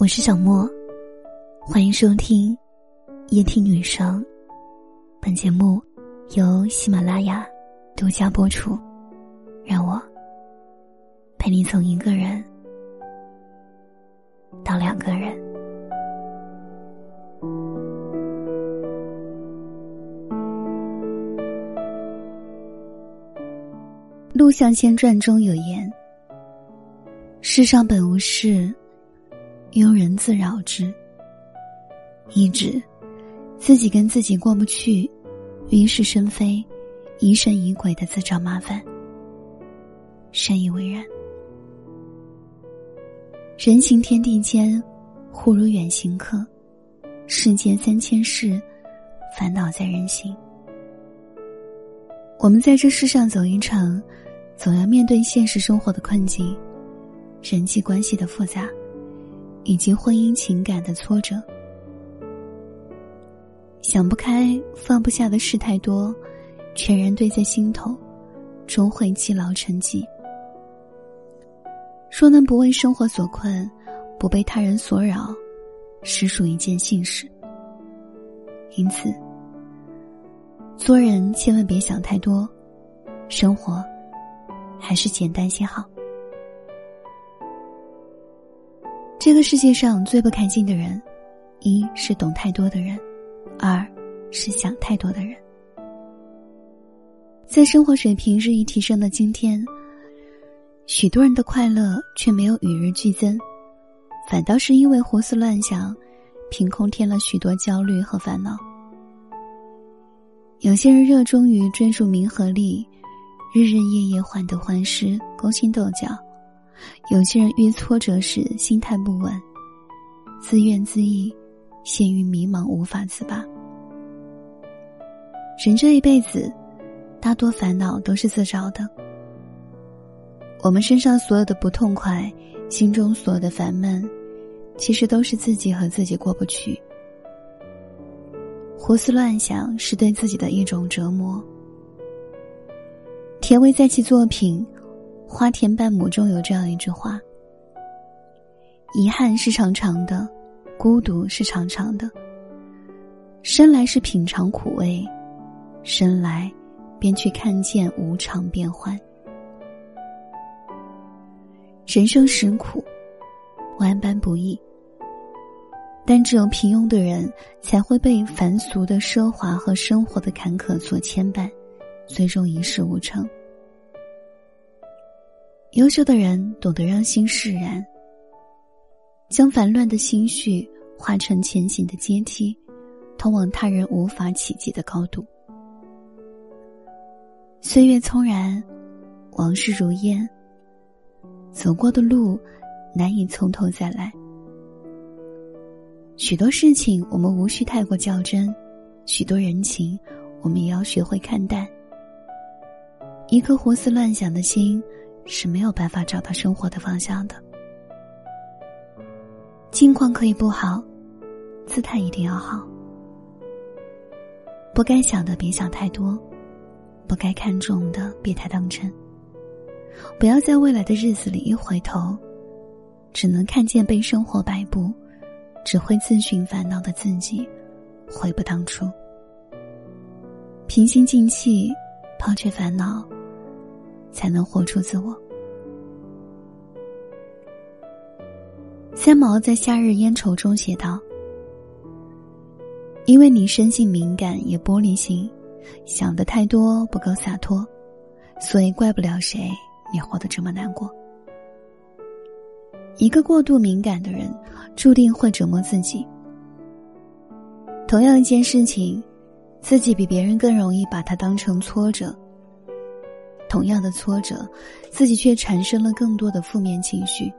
我是小莫，欢迎收听夜听女生。本节目由喜马拉雅独家播出。让我陪你从一个人到两个人。《陆象仙传》中有言：“世上本无事。”庸人自扰之，一指自己跟自己过不去，于是生非，疑神疑鬼的自找麻烦。深以为然。人行天地间，忽如远行客；世间三千事，烦恼在人心。我们在这世上走一程，总要面对现实生活的困境，人际关系的复杂。以及婚姻情感的挫折，想不开、放不下的事太多，全然堆在心头，终会积劳成疾。说能不为生活所困，不被他人所扰，实属一件幸事。因此，做人千万别想太多，生活还是简单些好。这个世界上最不开心的人，一是懂太多的人，二是想太多的人。在生活水平日益提升的今天，许多人的快乐却没有与日俱增，反倒是因为胡思乱想，凭空添了许多焦虑和烦恼。有些人热衷于追逐名和利，日日夜夜患得患失，勾心斗角。有些人遇挫折时心态不稳，自怨自艾，陷于迷茫无法自拔。人这一辈子，大多烦恼都是自找的。我们身上所有的不痛快，心中所有的烦闷，其实都是自己和自己过不去。胡思乱想是对自己的一种折磨。田维在其作品。《花田半亩》中有这样一句话：“遗憾是长长的，孤独是长长的。生来是品尝苦味，生来便去看见无常变幻。人生实苦，万般不易。但只有平庸的人，才会被凡俗的奢华和生活的坎坷所牵绊，最终一事无成。”优秀的人懂得让心释然，将烦乱的心绪化成前行的阶梯，通往他人无法企及的高度。岁月匆然，往事如烟。走过的路，难以从头再来。许多事情我们无需太过较真，许多人情我们也要学会看淡。一颗胡思乱想的心。是没有办法找到生活的方向的。境况可以不好，姿态一定要好。不该想的别想太多，不该看重的别太当真。不要在未来的日子里一回头，只能看见被生活摆布，只会自寻烦恼的自己，悔不当初。平心静气，抛却烦恼。才能活出自我。三毛在《夏日烟愁》中写道：“因为你生性敏感也玻璃心，想的太多不够洒脱，所以怪不了谁你活得这么难过。一个过度敏感的人，注定会折磨自己。同样一件事情，自己比别人更容易把它当成挫折。”同样的挫折，自己却产生了更多的负面情绪。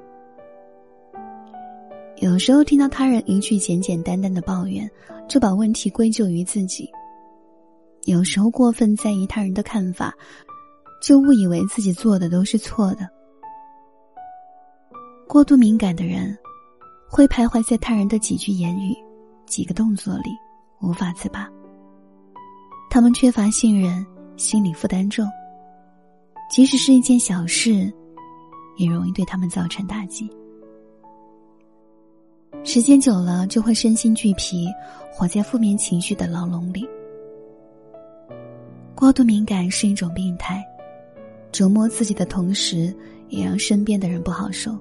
有时候听到他人一句简简单单的抱怨，就把问题归咎于自己；有时候过分在意他人的看法，就误以为自己做的都是错的。过度敏感的人，会徘徊在他人的几句言语、几个动作里，无法自拔。他们缺乏信任，心理负担重。即使是一件小事，也容易对他们造成打击。时间久了，就会身心俱疲，活在负面情绪的牢笼里。过度敏感是一种病态，折磨自己的同时，也让身边的人不好受。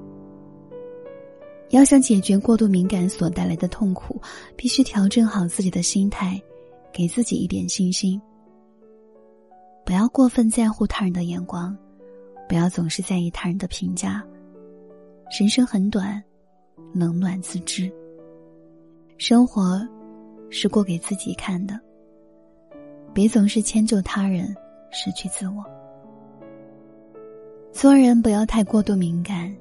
要想解决过度敏感所带来的痛苦，必须调整好自己的心态，给自己一点信心。不要过分在乎他人的眼光，不要总是在意他人的评价。人生很短，冷暖自知。生活是过给自己看的，别总是迁就他人，失去自我。做人不要太过度敏感，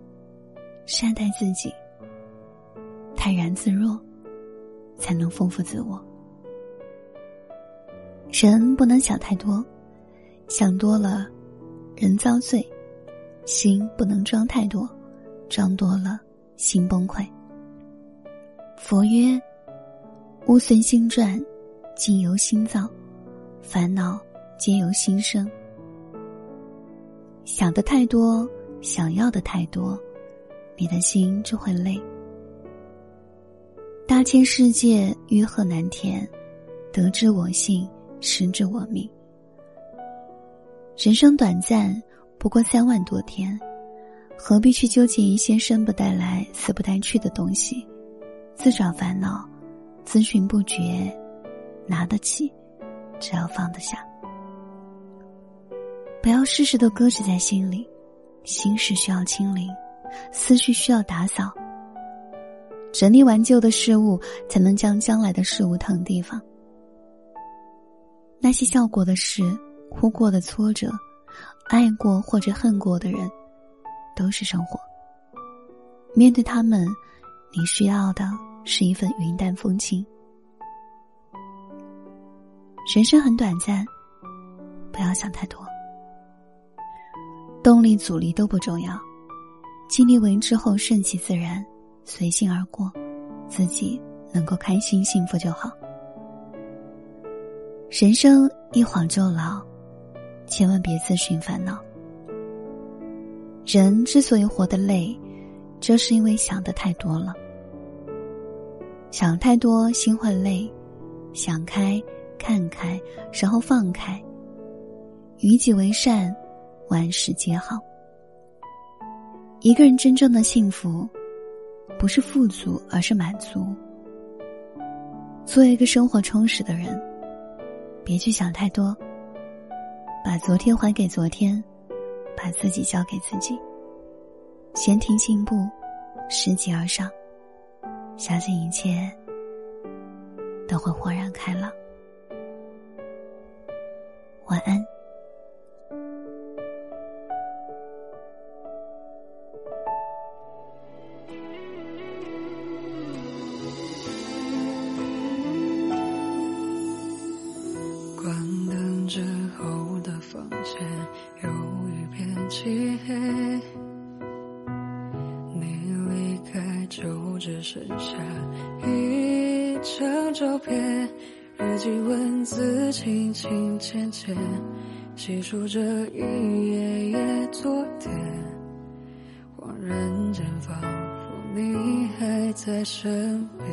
善待自己。泰然自若，才能丰富自我。人不能想太多，想多了，人遭罪；心不能装太多，装多了，心崩溃。佛曰：“物随心转，境由心造，烦恼皆由心生。”想的太多，想要的太多，你的心就会累。大千世界，欲壑难填，得之我幸，失之我命。人生短暂，不过三万多天，何必去纠结一些生不带来、死不带去的东西？自找烦恼，咨询不绝，拿得起，只要放得下。不要事事都搁置在心里，心事需要清零，思绪需要打扫。整理完旧的事物，才能将将来的事物腾地方。那些笑过的事、哭过的挫折、爱过或者恨过的人，都是生活。面对他们，你需要的是一份云淡风轻。人生很短暂，不要想太多。动力、阻力都不重要，尽力为之后顺其自然。随性而过，自己能够开心幸福就好。人生一晃就老，千万别自寻烦恼。人之所以活得累，这是因为想的太多了。想太多，心会累；想开，看开，然后放开。与己为善，万事皆好。一个人真正的幸福。不是富足，而是满足。做一个生活充实的人，别去想太多。把昨天还给昨天，把自己交给自己。闲庭信步，拾级而上，相信一切都会豁然开朗。晚安。只剩下一张照片，日记文字轻轻浅浅，细数着一页页昨天，恍然间仿佛你还在身边。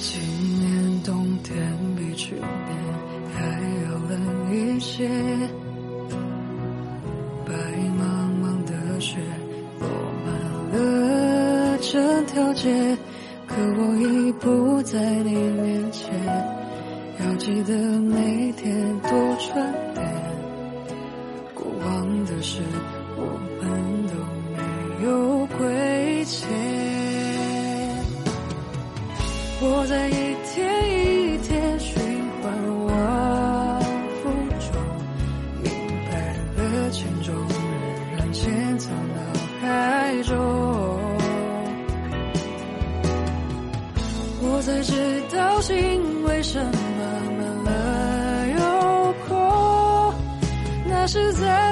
今年冬天比去年还要冷一些。整条街，可我已不在你面前。要记得每天多穿点，过往的事我们都没有亏欠。我在一天一天道心为什么满了又空，那是在。